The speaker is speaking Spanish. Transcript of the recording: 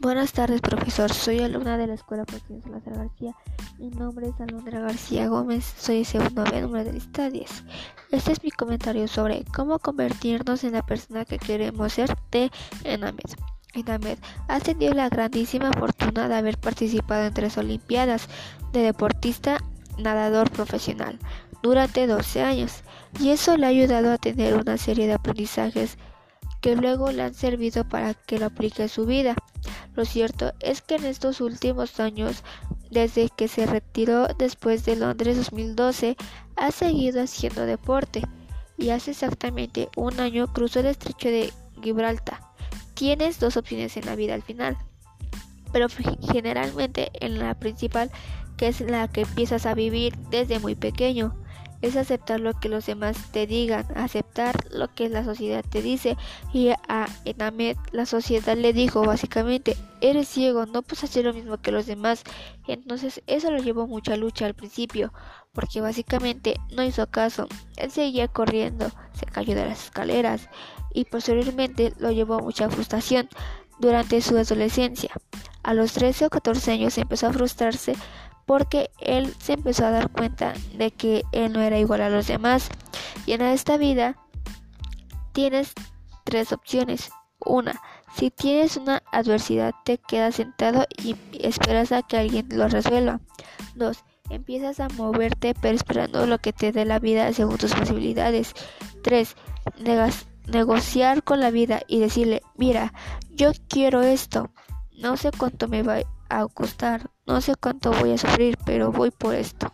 Buenas tardes, profesor. Soy alumna de la Escuela Joaquín Salazar García. Mi nombre es Alondra García Gómez. Soy segundo B, número de lista 10. Este es mi comentario sobre cómo convertirnos en la persona que queremos ser de Enamed. Enamed ha tenido la grandísima fortuna de haber participado en tres Olimpiadas de deportista nadador profesional durante 12 años y eso le ha ayudado a tener una serie de aprendizajes que luego le han servido para que lo aplique en su vida. Lo cierto es que en estos últimos años, desde que se retiró después de Londres 2012, ha seguido haciendo deporte y hace exactamente un año cruzó el estrecho de Gibraltar. Tienes dos opciones en la vida al final, pero generalmente en la principal, que es la que empiezas a vivir desde muy pequeño es aceptar lo que los demás te digan, aceptar lo que la sociedad te dice. Y a Enamed la sociedad le dijo básicamente, eres ciego, no puedes hacer lo mismo que los demás. Entonces eso lo llevó mucha lucha al principio, porque básicamente no hizo caso. Él seguía corriendo, se cayó de las escaleras y posteriormente lo llevó a mucha frustración durante su adolescencia. A los 13 o 14 años empezó a frustrarse porque él se empezó a dar cuenta de que él no era igual a los demás. Y en esta vida tienes tres opciones. Una, si tienes una adversidad te quedas sentado y esperas a que alguien lo resuelva. Dos, empiezas a moverte pero esperando lo que te dé la vida según tus posibilidades. Tres, negociar con la vida y decirle, mira, yo quiero esto, no sé cuánto me va a costar, no sé cuánto voy a sufrir, pero voy por esto.